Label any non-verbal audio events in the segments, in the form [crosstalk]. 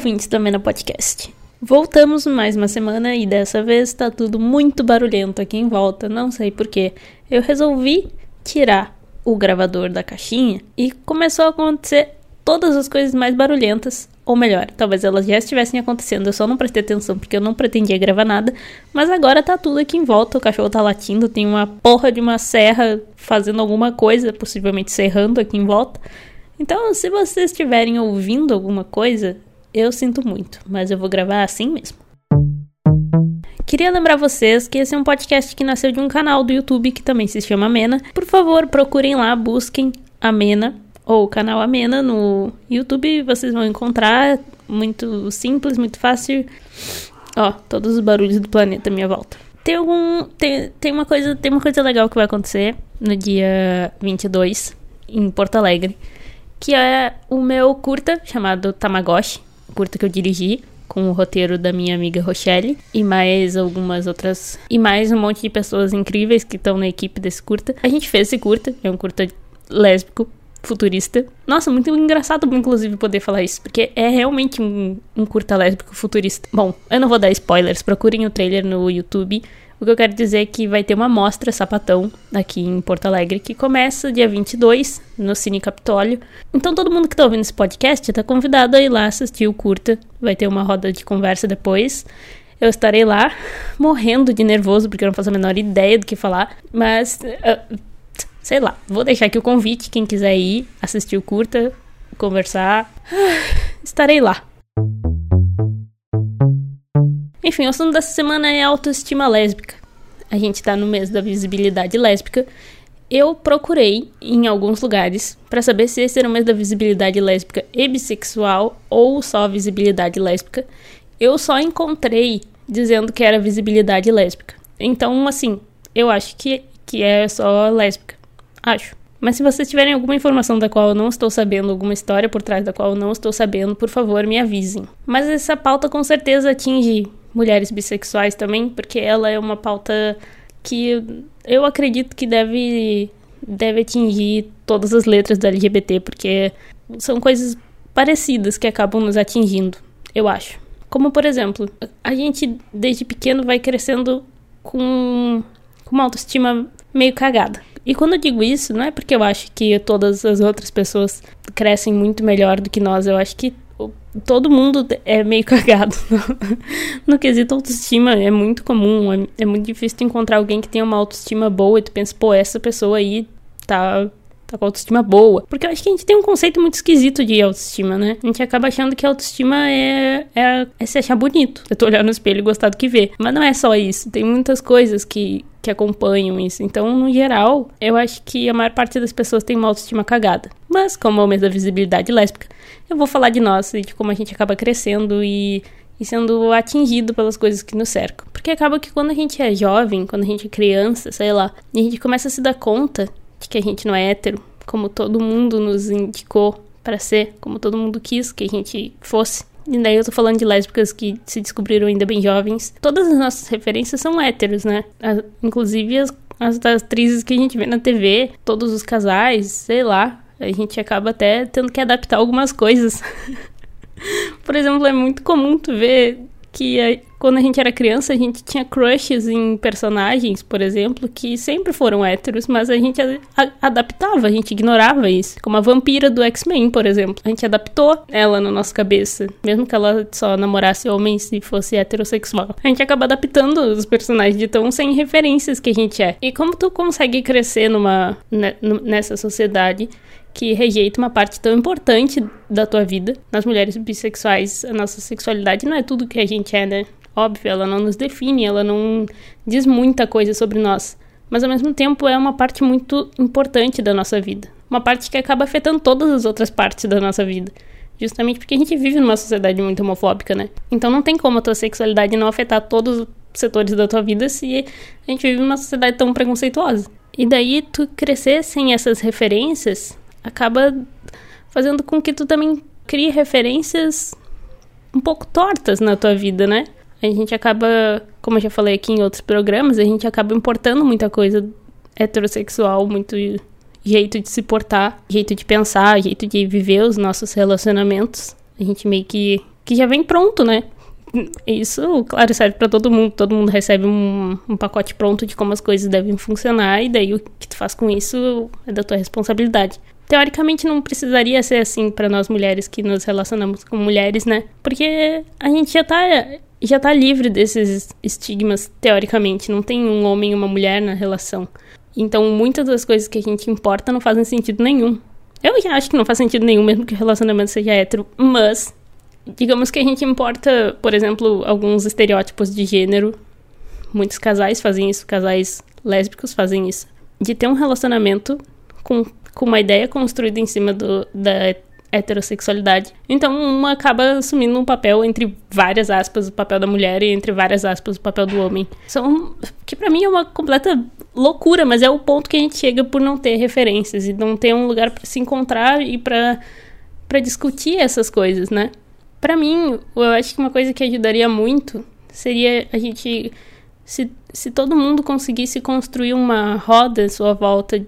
Ouvintes do Mena Podcast. Voltamos mais uma semana e dessa vez tá tudo muito barulhento aqui em volta, não sei porquê. Eu resolvi tirar o gravador da caixinha e começou a acontecer todas as coisas mais barulhentas, ou melhor, talvez elas já estivessem acontecendo, eu só não prestei atenção porque eu não pretendia gravar nada, mas agora tá tudo aqui em volta, o cachorro tá latindo, tem uma porra de uma serra fazendo alguma coisa, possivelmente serrando aqui em volta. Então, se vocês estiverem ouvindo alguma coisa, eu sinto muito, mas eu vou gravar assim mesmo. Queria lembrar vocês que esse é um podcast que nasceu de um canal do YouTube que também se chama Amena. Por favor, procurem lá, busquem Amena ou canal Amena no YouTube, vocês vão encontrar. Muito simples, muito fácil. Ó, todos os barulhos do planeta à minha volta. Tem algum. Tem, tem, uma coisa, tem uma coisa legal que vai acontecer no dia 22 em Porto Alegre que é o meu curta chamado Tamagotchi, curta que eu dirigi com o roteiro da minha amiga Rochelle e mais algumas outras e mais um monte de pessoas incríveis que estão na equipe desse curta. A gente fez esse curta, é um curta lésbico futurista. Nossa, muito engraçado, inclusive, poder falar isso, porque é realmente um, um curta lésbico futurista. Bom, eu não vou dar spoilers, procurem o trailer no YouTube. O que eu quero dizer é que vai ter uma mostra sapatão aqui em Porto Alegre que começa dia 22 no Cine Capitólio. Então todo mundo que tá ouvindo esse podcast tá convidado a ir lá assistir o curta. Vai ter uma roda de conversa depois. Eu estarei lá morrendo de nervoso porque eu não faço a menor ideia do que falar, mas uh, sei lá, vou deixar aqui o convite quem quiser ir assistir o curta, conversar. [sighs] Estarei lá. Enfim, o assunto dessa semana é autoestima lésbica. A gente tá no mês da visibilidade lésbica. Eu procurei em alguns lugares para saber se esse era o mês da visibilidade lésbica e bissexual ou só visibilidade lésbica. Eu só encontrei dizendo que era visibilidade lésbica. Então, assim, eu acho que, que é só lésbica. Acho. Mas se vocês tiverem alguma informação da qual eu não estou sabendo, alguma história por trás da qual eu não estou sabendo, por favor, me avisem. Mas essa pauta com certeza atinge mulheres bissexuais também, porque ela é uma pauta que eu acredito que deve, deve atingir todas as letras do LGBT, porque são coisas parecidas que acabam nos atingindo, eu acho. Como, por exemplo, a gente desde pequeno vai crescendo com, com uma autoestima meio cagada. E quando eu digo isso, não é porque eu acho que todas as outras pessoas crescem muito melhor do que nós, eu acho que todo mundo é meio [laughs] cagado no, no quesito autoestima. É muito comum, é, é, muito difícil encontrar alguém que tenha uma autoestima boa e tu pensa, pô, essa pessoa aí tá. Tá com autoestima boa. Porque eu acho que a gente tem um conceito muito esquisito de autoestima, né? A gente acaba achando que autoestima é, é, é se achar bonito. Eu tô olhando no espelho e gostar do que vê. Mas não é só isso. Tem muitas coisas que, que acompanham isso. Então, no geral, eu acho que a maior parte das pessoas tem uma autoestima cagada. Mas, como é o mês da visibilidade lésbica, eu vou falar de nós e de como a gente acaba crescendo e, e sendo atingido pelas coisas que nos cercam. Porque acaba que quando a gente é jovem, quando a gente é criança, sei lá, e a gente começa a se dar conta de que a gente não é hétero, como todo mundo nos indicou para ser, como todo mundo quis que a gente fosse. E daí eu tô falando de lésbicas que se descobriram ainda bem jovens. Todas as nossas referências são héteros, né? As, inclusive as, as atrizes que a gente vê na TV, todos os casais, sei lá. A gente acaba até tendo que adaptar algumas coisas. [laughs] Por exemplo, é muito comum tu ver que quando a gente era criança, a gente tinha crushes em personagens, por exemplo, que sempre foram héteros, mas a gente adaptava, a gente ignorava isso. Como a vampira do X-Men, por exemplo. A gente adaptou ela na nossa cabeça, mesmo que ela só namorasse homens e fosse heterossexual. A gente acaba adaptando os personagens de tão sem referências que a gente é. E como tu consegue crescer numa né, nessa sociedade que rejeita uma parte tão importante da tua vida. Nas mulheres bissexuais, a nossa sexualidade não é tudo que a gente é, né? Óbvio, ela não nos define, ela não diz muita coisa sobre nós, mas ao mesmo tempo é uma parte muito importante da nossa vida. Uma parte que acaba afetando todas as outras partes da nossa vida. Justamente porque a gente vive numa sociedade muito homofóbica, né? Então não tem como a tua sexualidade não afetar todos os setores da tua vida se a gente vive numa sociedade tão preconceituosa. E daí tu crescer sem essas referências acaba fazendo com que tu também crie referências um pouco tortas na tua vida, né? A gente acaba, como eu já falei aqui em outros programas, a gente acaba importando muita coisa heterossexual, muito jeito de se portar, jeito de pensar, jeito de viver os nossos relacionamentos. A gente meio que que já vem pronto, né? Isso, claro, serve para todo mundo. Todo mundo recebe um, um, pacote pronto de como as coisas devem funcionar, e daí o que tu faz com isso é da tua responsabilidade. Teoricamente não precisaria ser assim para nós mulheres que nos relacionamos com mulheres, né? Porque a gente já tá já tá livre desses estigmas teoricamente, não tem um homem e uma mulher na relação. Então, muitas das coisas que a gente importa não fazem sentido nenhum. Eu já acho que não faz sentido nenhum, mesmo que o relacionamento seja hétero, mas digamos que a gente importa, por exemplo, alguns estereótipos de gênero. Muitos casais fazem isso, casais lésbicos fazem isso. De ter um relacionamento com, com uma ideia construída em cima do, da heterossexualidade. Então, uma acaba assumindo um papel entre várias aspas, o papel da mulher e entre várias aspas, o papel do homem. São que para mim é uma completa loucura, mas é o ponto que a gente chega por não ter referências e não ter um lugar para se encontrar e para para discutir essas coisas, né? Para mim, eu acho que uma coisa que ajudaria muito seria a gente se, se todo mundo conseguisse construir uma roda à sua volta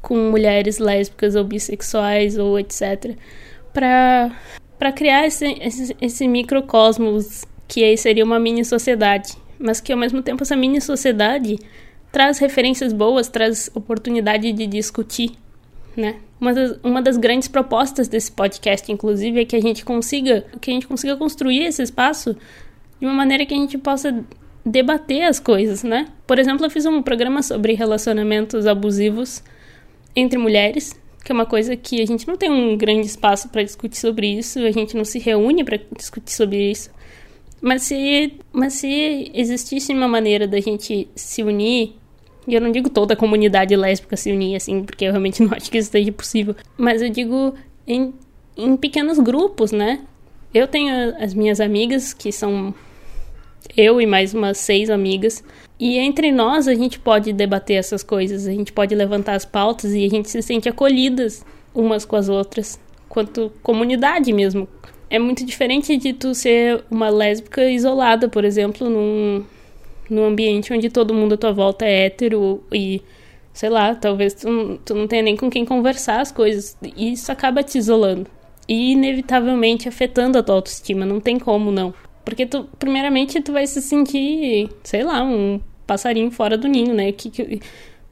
com mulheres lésbicas ou bissexuais ou etc para para criar esse, esse, esse microcosmos que aí seria uma mini sociedade, mas que ao mesmo tempo essa mini sociedade traz referências boas, traz oportunidade de discutir né? Uma das, uma das grandes propostas desse podcast, inclusive, é que a gente consiga que a gente consiga construir esse espaço de uma maneira que a gente possa debater as coisas, né? Por exemplo, eu fiz um programa sobre relacionamentos abusivos entre mulheres, que é uma coisa que a gente não tem um grande espaço para discutir sobre isso, a gente não se reúne para discutir sobre isso. Mas se, mas se existisse uma maneira da gente se unir e eu não digo toda a comunidade lésbica se unir, assim, porque eu realmente [laughs] não acho que isso seja possível. Mas eu digo em, em pequenos grupos, né? Eu tenho as minhas amigas, que são eu e mais umas seis amigas. E entre nós a gente pode debater essas coisas, a gente pode levantar as pautas e a gente se sente acolhidas umas com as outras, quanto comunidade mesmo. É muito diferente de tu ser uma lésbica isolada, por exemplo, num, num ambiente onde todo mundo à tua volta é hétero e, sei lá, talvez tu, tu não tenha nem com quem conversar as coisas. E isso acaba te isolando. E inevitavelmente afetando a tua autoestima. Não tem como não. Porque tu, primeiramente, tu vai se sentir, sei lá, um passarinho fora do ninho, né? Que, que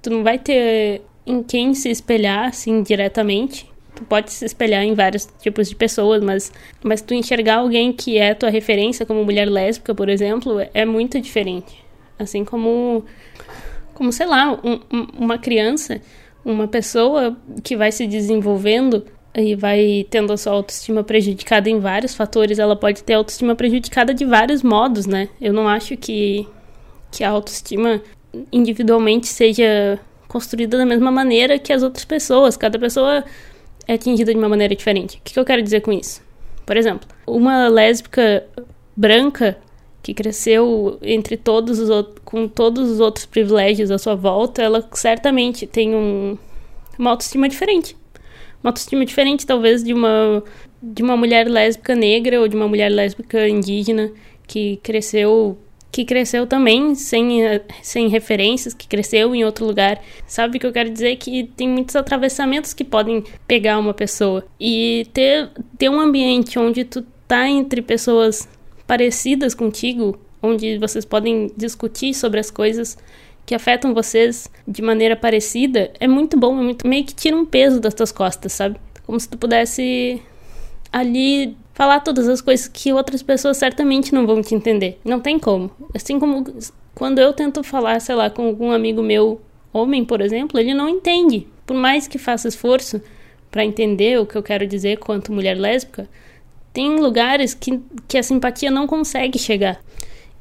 tu não vai ter em quem se espelhar, assim, diretamente. Tu pode se espelhar em vários tipos de pessoas, mas, mas tu enxergar alguém que é tua referência, como mulher lésbica, por exemplo, é muito diferente. Assim como, como sei lá, um, uma criança, uma pessoa que vai se desenvolvendo e vai tendo a sua autoestima prejudicada em vários fatores, ela pode ter autoestima prejudicada de vários modos, né? Eu não acho que, que a autoestima individualmente seja construída da mesma maneira que as outras pessoas. Cada pessoa é atingida de uma maneira diferente. O que, que eu quero dizer com isso? Por exemplo, uma lésbica branca que cresceu entre todos os com todos os outros privilégios à sua volta, ela certamente tem um, uma autoestima diferente. Uma autoestima diferente, talvez, de uma, de uma mulher lésbica negra ou de uma mulher lésbica indígena que cresceu que cresceu também sem, sem referências, que cresceu em outro lugar. Sabe o que eu quero dizer? Que tem muitos atravessamentos que podem pegar uma pessoa. E ter, ter um ambiente onde tu tá entre pessoas parecidas contigo, onde vocês podem discutir sobre as coisas que afetam vocês de maneira parecida, é muito bom, é muito, meio que tira um peso das tuas costas, sabe? Como se tu pudesse ali falar todas as coisas que outras pessoas certamente não vão te entender. Não tem como. Assim como quando eu tento falar, sei lá, com algum amigo meu, homem, por exemplo, ele não entende. Por mais que faça esforço para entender o que eu quero dizer quanto mulher lésbica, tem lugares que, que a simpatia não consegue chegar.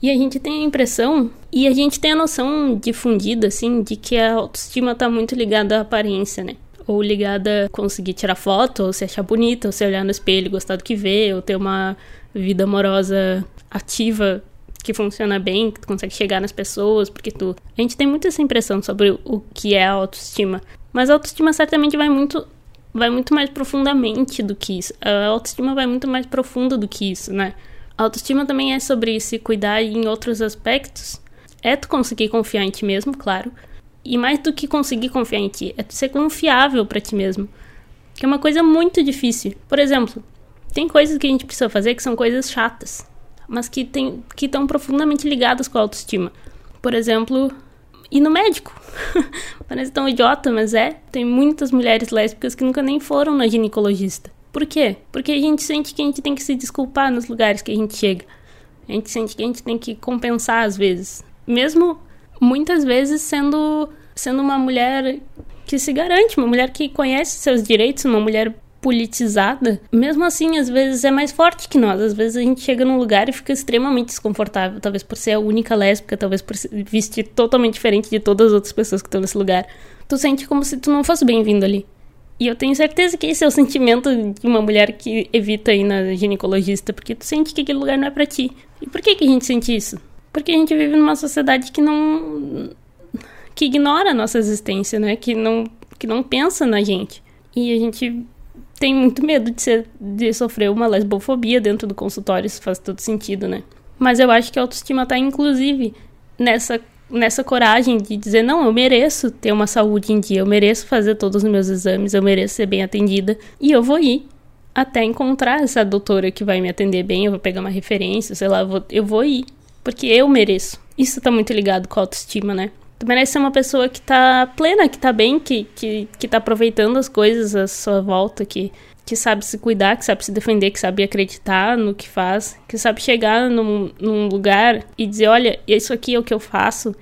E a gente tem a impressão, e a gente tem a noção difundida, assim, de que a autoestima tá muito ligada à aparência, né? Ou ligada a conseguir tirar foto, ou se achar bonita, ou se olhar no espelho e gostar do que vê, ou ter uma vida amorosa ativa que funciona bem, que tu consegue chegar nas pessoas, porque tu. A gente tem muito essa impressão sobre o que é a autoestima. Mas a autoestima certamente vai muito vai muito mais profundamente do que isso. A autoestima vai muito mais profunda do que isso, né? Autoestima também é sobre se cuidar em outros aspectos. É tu conseguir confiar em ti mesmo, claro. E mais do que conseguir confiar em ti, é tu ser confiável para ti mesmo. Que é uma coisa muito difícil. Por exemplo, Tem coisas que a gente precisa fazer que são coisas chatas, mas que tem, que estão profundamente ligadas com a autoestima. Por exemplo, ir no médico. [laughs] Parece tão idiota, mas é. Tem muitas mulheres lésbicas que nunca nem foram na ginecologista. Por quê? Porque a gente sente que a gente tem que se desculpar nos lugares que a gente chega. A gente sente que a gente tem que compensar às vezes. Mesmo muitas vezes sendo, sendo uma mulher que se garante, uma mulher que conhece seus direitos, uma mulher politizada, mesmo assim, às vezes é mais forte que nós. Às vezes a gente chega num lugar e fica extremamente desconfortável, talvez por ser a única lésbica, talvez por vestir totalmente diferente de todas as outras pessoas que estão nesse lugar. Tu sente como se tu não fosse bem-vindo ali. E eu tenho certeza que esse é o sentimento de uma mulher que evita ir na ginecologista, porque tu sente que aquele lugar não é para ti. E por que que a gente sente isso? Porque a gente vive numa sociedade que não que ignora a nossa existência, né? Que não que não pensa na gente. E a gente tem muito medo de, ser, de sofrer uma lesbofobia dentro do consultório, isso faz todo sentido, né? Mas eu acho que a autoestima tá inclusive nessa nessa coragem de dizer, não, eu mereço ter uma saúde em dia, eu mereço fazer todos os meus exames, eu mereço ser bem atendida e eu vou ir até encontrar essa doutora que vai me atender bem, eu vou pegar uma referência, sei lá, eu vou, eu vou ir, porque eu mereço. Isso tá muito ligado com a autoestima, né? Tu merece ser uma pessoa que tá plena, que tá bem, que, que, que tá aproveitando as coisas à sua volta, que, que sabe se cuidar, que sabe se defender, que sabe acreditar no que faz, que sabe chegar num, num lugar e dizer, olha, isso aqui é o que eu faço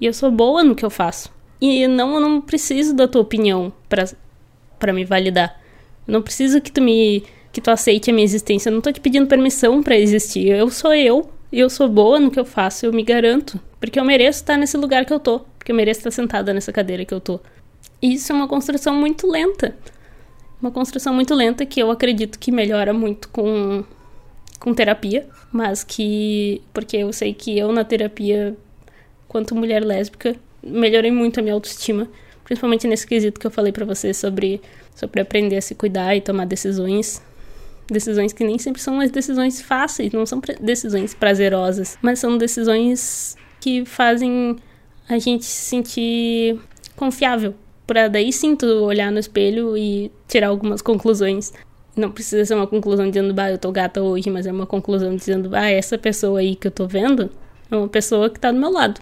e eu sou boa no que eu faço. E não, eu não preciso da tua opinião para me validar. Eu não preciso que tu me que tu aceite a minha existência. Eu não tô te pedindo permissão para existir. Eu sou eu. Eu sou boa no que eu faço, eu me garanto. Porque eu mereço estar nesse lugar que eu tô. Porque eu mereço estar sentada nessa cadeira que eu tô. E isso é uma construção muito lenta. Uma construção muito lenta que eu acredito que melhora muito com, com terapia, mas que. Porque eu sei que eu na terapia, quanto mulher lésbica, melhorei muito a minha autoestima, principalmente nesse quesito que eu falei para você sobre, sobre aprender a se cuidar e tomar decisões. Decisões que nem sempre são as decisões fáceis, não são decisões prazerosas, mas são decisões que fazem a gente se sentir confiável para daí sim tu olhar no espelho e tirar algumas conclusões. Não precisa ser uma conclusão dizendo, bah, eu tô gata hoje, mas é uma conclusão dizendo, ah, essa pessoa aí que eu tô vendo é uma pessoa que tá do meu lado.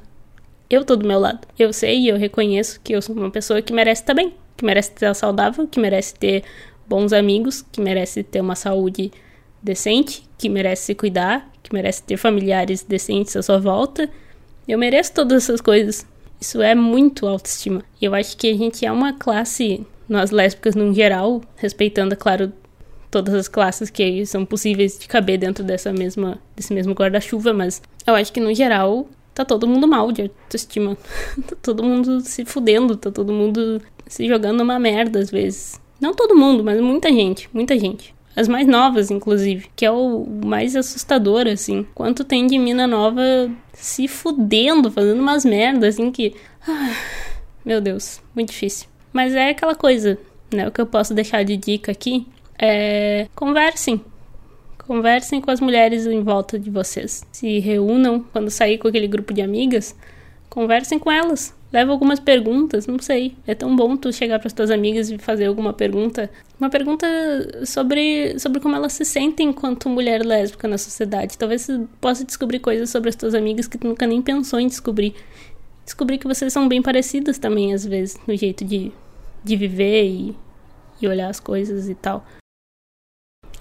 Eu tô do meu lado. Eu sei e eu reconheço que eu sou uma pessoa que merece estar bem, que merece estar saudável, que merece ter bons amigos, que merece ter uma saúde decente, que merece se cuidar, que merece ter familiares decentes à sua volta. Eu mereço todas essas coisas. Isso é muito autoestima. E eu acho que a gente é uma classe, nós lésbicas no geral, respeitando, é claro, todas as classes que são possíveis de caber dentro dessa mesma, desse mesmo guarda-chuva, mas eu acho que no geral tá todo mundo mal de autoestima. [laughs] tá todo mundo se fudendo, tá todo mundo se jogando uma merda às vezes. Não todo mundo, mas muita gente, muita gente. As mais novas, inclusive, que é o mais assustador, assim. Quanto tem de mina nova se fudendo, fazendo umas merdas, assim, que. Ah, meu Deus, muito difícil. Mas é aquela coisa, né? O que eu posso deixar de dica aqui é. Conversem. Conversem com as mulheres em volta de vocês. Se reúnam quando sair com aquele grupo de amigas. Conversem com elas leva algumas perguntas, não sei. É tão bom tu chegar para as tuas amigas e fazer alguma pergunta, uma pergunta sobre sobre como elas se sentem enquanto mulher lésbica na sociedade. Talvez tu possa descobrir coisas sobre as tuas amigas que tu nunca nem pensou em descobrir. Descobrir que vocês são bem parecidas também às vezes no jeito de de viver e, e olhar as coisas e tal.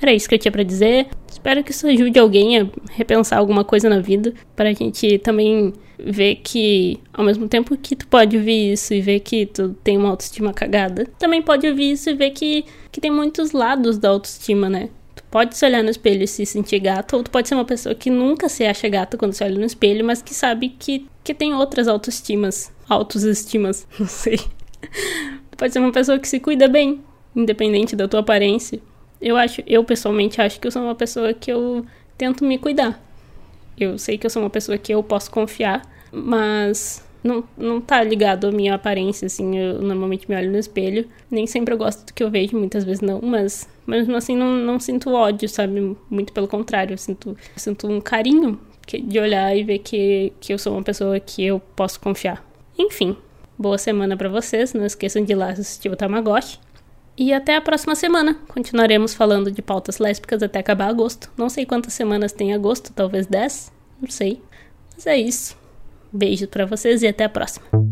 Era isso que eu tinha para dizer. Espero que isso ajude alguém a repensar alguma coisa na vida, para a gente também ver que, ao mesmo tempo que tu pode ouvir isso e ver que tu tem uma autoestima cagada, também pode ouvir isso e ver que, que tem muitos lados da autoestima, né? Tu pode se olhar no espelho e se sentir gata, ou tu pode ser uma pessoa que nunca se acha gata quando se olha no espelho, mas que sabe que, que tem outras autoestimas, autoestimas, [laughs] não sei. Tu pode ser uma pessoa que se cuida bem, independente da tua aparência. Eu acho, eu pessoalmente acho que eu sou uma pessoa que eu tento me cuidar. Eu sei que eu sou uma pessoa que eu posso confiar, mas não, não tá ligado à minha aparência, assim. Eu normalmente me olho no espelho. Nem sempre eu gosto do que eu vejo, muitas vezes não, mas mesmo assim não, não sinto ódio, sabe? Muito pelo contrário, eu sinto, eu sinto um carinho de olhar e ver que, que eu sou uma pessoa que eu posso confiar. Enfim, boa semana para vocês. Não esqueçam de ir lá assistir o Tamagotchi. E até a próxima semana. Continuaremos falando de pautas lésbicas até acabar agosto. Não sei quantas semanas tem agosto, talvez 10, não sei. Mas é isso. Beijo para vocês e até a próxima.